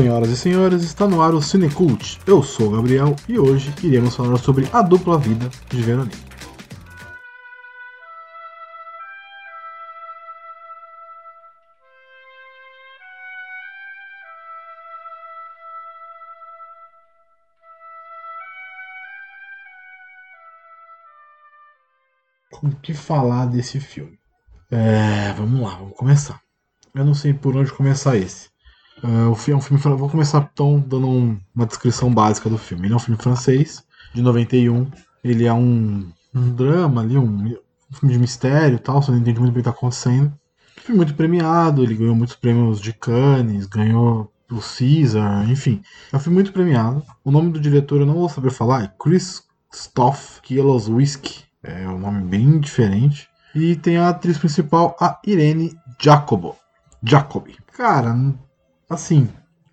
Senhoras e senhores, está no ar o Cinecult. Eu sou o Gabriel e hoje iremos falar sobre a dupla vida de Veronique. Com o que falar desse filme? É, vamos lá, vamos começar. Eu não sei por onde começar esse. Uh, o filme, é um filme, vou começar então dando um, uma descrição básica do filme. Ele é um filme francês, de 91. Ele é um, um drama ali, um, um, filme de mistério e tal, você não entende muito bem o que está acontecendo. Um filme muito premiado, ele ganhou muitos prêmios de Cannes, ganhou o Caesar, enfim. É um filme muito premiado. O nome do diretor eu não vou saber falar, é Christoph Kieslowski. É um nome bem diferente. E tem a atriz principal, a Irene Jacobo. Jacobi. Cara, assim,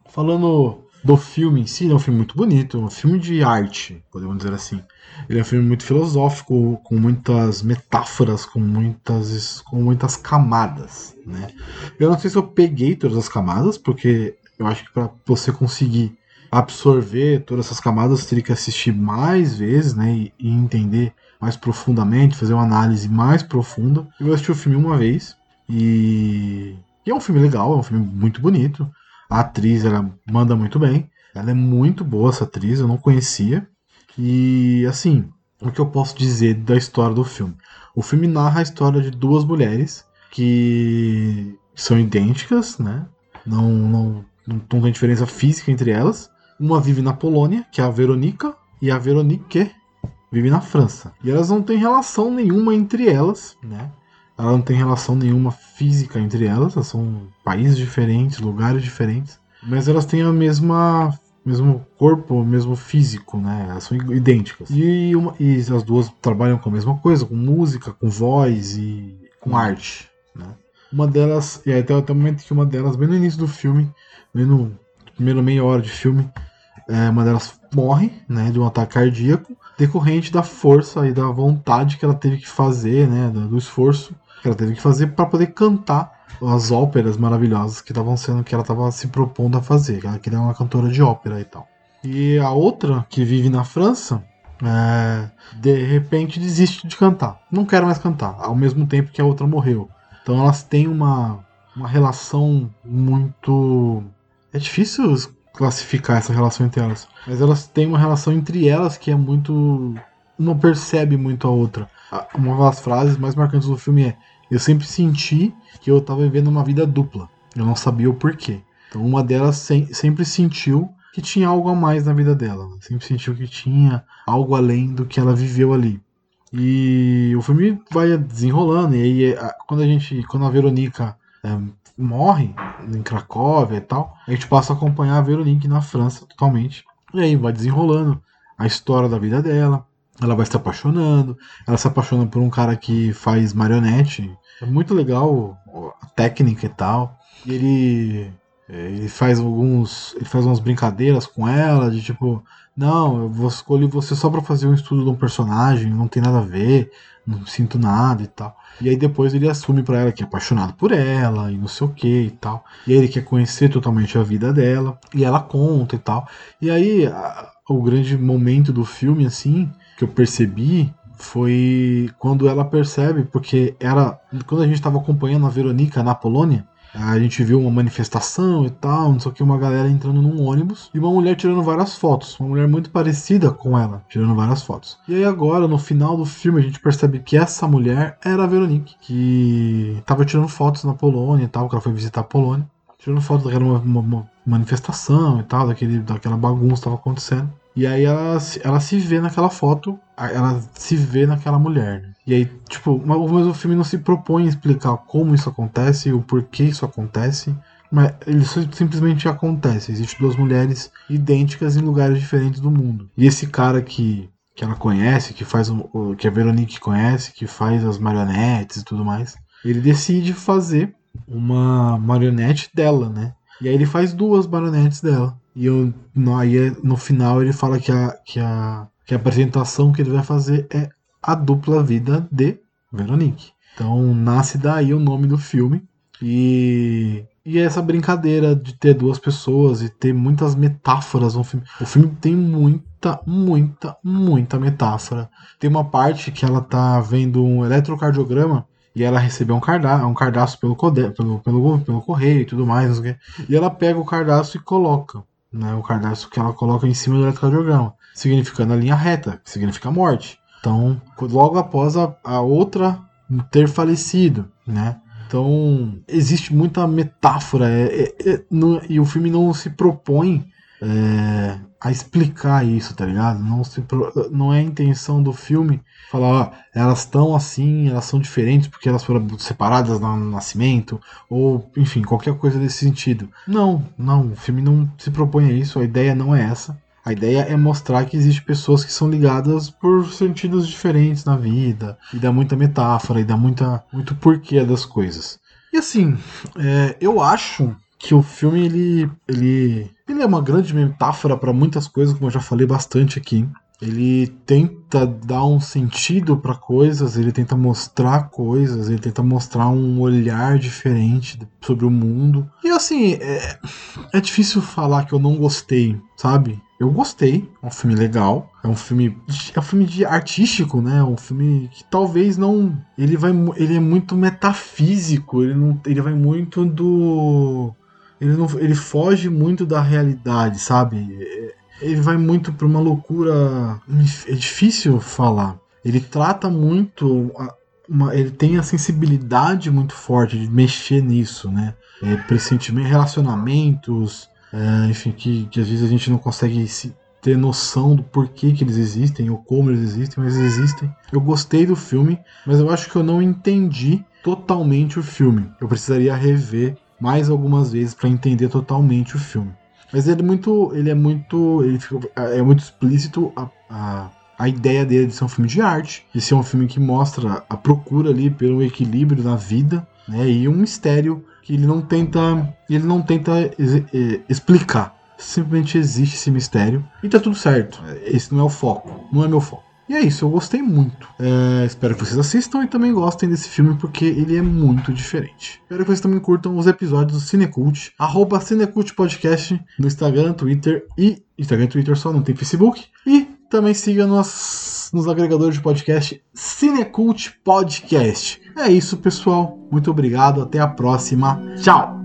falando do filme em si, ele é um filme muito bonito, um filme de arte, podemos dizer assim. Ele é um filme muito filosófico, com muitas metáforas, com muitas, com muitas camadas, né? Eu não sei se eu peguei todas as camadas, porque eu acho que para você conseguir absorver todas essas camadas, teria que assistir mais vezes, né? E, e entender mais profundamente, fazer uma análise mais profunda. Eu assisti o filme uma vez e, e é um filme legal, é um filme muito bonito. A atriz, ela manda muito bem. Ela é muito boa, essa atriz, eu não conhecia. E, assim, o que eu posso dizer da história do filme? O filme narra a história de duas mulheres que são idênticas, né? Não, não, não tem diferença física entre elas. Uma vive na Polônia, que é a Veronica, e a Veronique vive na França. E elas não têm relação nenhuma entre elas, né? Ela não tem relação nenhuma física entre elas, elas são países diferentes, lugares diferentes, mas elas têm a mesma mesmo corpo, o mesmo físico, né? Elas são idênticas. E, uma, e as duas trabalham com a mesma coisa, com música, com voz e com arte, né? Uma delas, e até, até o momento que uma delas, bem no início do filme, bem no primeiro meia hora de filme, é, uma delas morre, né, de um ataque cardíaco, decorrente da força e da vontade que ela teve que fazer, né, do esforço que ela teve que fazer para poder cantar as óperas maravilhosas que estavam sendo que ela estava se propondo a fazer. Ela queria uma cantora de ópera e tal. E a outra, que vive na França, é, de repente desiste de cantar. Não quer mais cantar, ao mesmo tempo que a outra morreu. Então elas têm uma, uma relação muito. É difícil classificar essa relação entre elas. Mas elas têm uma relação entre elas que é muito. Uma percebe muito a outra uma das frases mais marcantes do filme é: Eu sempre senti que eu estava vivendo uma vida dupla. Eu não sabia o porquê. Então, uma delas sem, sempre sentiu que tinha algo a mais na vida dela. Sempre sentiu que tinha algo além do que ela viveu ali. E o filme vai desenrolando. E aí, é, quando a gente, quando a Veronica é, morre em Cracóvia e tal, a gente passa a acompanhar a Veronique na França totalmente. E aí vai desenrolando a história da vida dela ela vai se apaixonando, ela se apaixona por um cara que faz marionete. É muito legal a técnica e tal. E ele ele faz alguns, ele faz umas brincadeiras com ela de tipo, não, eu vou escolher você só para fazer um estudo de um personagem, não tem nada a ver, não sinto nada e tal. E aí depois ele assume para ela que é apaixonado por ela e não sei o que e tal. E aí ele quer conhecer totalmente a vida dela e ela conta e tal. E aí a, o grande momento do filme assim que eu percebi foi quando ela percebe, porque era quando a gente estava acompanhando a Verônica na Polônia, a gente viu uma manifestação e tal, não sei o que, uma galera entrando num ônibus e uma mulher tirando várias fotos, uma mulher muito parecida com ela, tirando várias fotos. E aí agora, no final do filme, a gente percebe que essa mulher era a Veronique, que estava tirando fotos na Polônia e tal, que ela foi visitar a Polônia, tirando fotos daquela uma, uma manifestação e tal, daquele, daquela bagunça que estava acontecendo. E aí ela, ela se vê naquela foto, ela se vê naquela mulher. Né? E aí, tipo, mas o filme não se propõe a explicar como isso acontece, o porquê isso acontece. Mas ele simplesmente acontece. Existem duas mulheres idênticas em lugares diferentes do mundo. E esse cara que, que ela conhece, que faz que a Veronique conhece, que faz as marionetes e tudo mais, ele decide fazer uma marionete dela, né? E aí ele faz duas marionetes dela. E eu, no, aí no final ele fala que a, que, a, que a apresentação que ele vai fazer é a dupla vida de Veronique. Então nasce daí o nome do filme. E, E essa brincadeira de ter duas pessoas e ter muitas metáforas no filme. O filme tem muita, muita, muita metáfora. Tem uma parte que ela tá vendo um eletrocardiograma e ela recebeu um cardápio, um cardápio pelo, pelo, pelo, pelo correio e tudo mais, e ela pega o cardápio e coloca, né, o cardápio que ela coloca em cima do eletrocardiograma, significando a linha reta, que significa morte. Então, logo após a, a outra ter falecido, né? Então, existe muita metáfora é, é, é, e o filme não se propõe é, a explicar isso, tá ligado? Não, se, não é a intenção do filme falar, ó, elas estão assim, elas são diferentes porque elas foram separadas no nascimento, ou enfim, qualquer coisa desse sentido. Não, não, o filme não se propõe a isso, a ideia não é essa. A ideia é mostrar que existem pessoas que são ligadas por sentidos diferentes na vida, e dá muita metáfora, e dá muita, muito porquê das coisas. E assim, é, eu acho que o filme ele, ele, ele é uma grande metáfora para muitas coisas, como eu já falei bastante aqui. Ele tenta dar um sentido para coisas, ele tenta mostrar coisas, ele tenta mostrar um olhar diferente sobre o mundo. E assim, é, é difícil falar que eu não gostei, sabe? Eu gostei, é um filme legal, é um filme, é um filme de artístico, né? É um filme que talvez não, ele vai, ele é muito metafísico, ele não, ele vai muito do, ele não, ele foge muito da realidade, sabe? ele vai muito para uma loucura. É difícil falar. Ele trata muito. Uma, ele tem a sensibilidade muito forte de mexer nisso, né? É, pressentimento, relacionamentos, é, enfim, que, que às vezes a gente não consegue se, ter noção do porquê que eles existem ou como eles existem, mas eles existem. Eu gostei do filme, mas eu acho que eu não entendi totalmente o filme. Eu precisaria rever mais algumas vezes para entender totalmente o filme. Mas ele é muito. Ele é muito. Ele fica, é muito explícito a, a, a ideia dele de ser um filme de arte, de ser um filme que mostra a procura ali pelo equilíbrio na vida, né? E um mistério que ele não tenta. Ele não tenta explicar. Simplesmente existe esse mistério e tá tudo certo. Esse não é o foco. Não é meu foco. E é isso, eu gostei muito. É, espero que vocês assistam e também gostem desse filme, porque ele é muito diferente. Espero que vocês também curtam os episódios do Cinecult, arroba Cinecult Podcast no Instagram, Twitter e. Instagram e Twitter só, não tem Facebook. E também siga nos, nos agregadores de podcast Cinecult Podcast. É isso, pessoal. Muito obrigado. Até a próxima. Tchau!